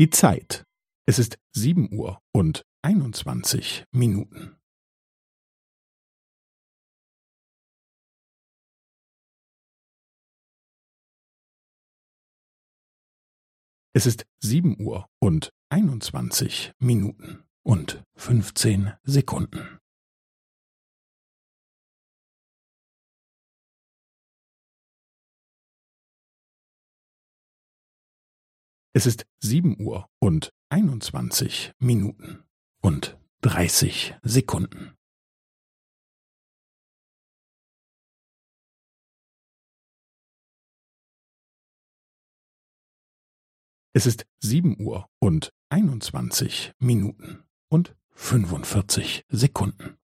Die Zeit. Es ist sieben Uhr und einundzwanzig Minuten. Es ist sieben Uhr und einundzwanzig Minuten und fünfzehn Sekunden. Es ist sieben Uhr und einundzwanzig Minuten und dreißig Sekunden. Es ist sieben Uhr und einundzwanzig Minuten und fünfundvierzig Sekunden.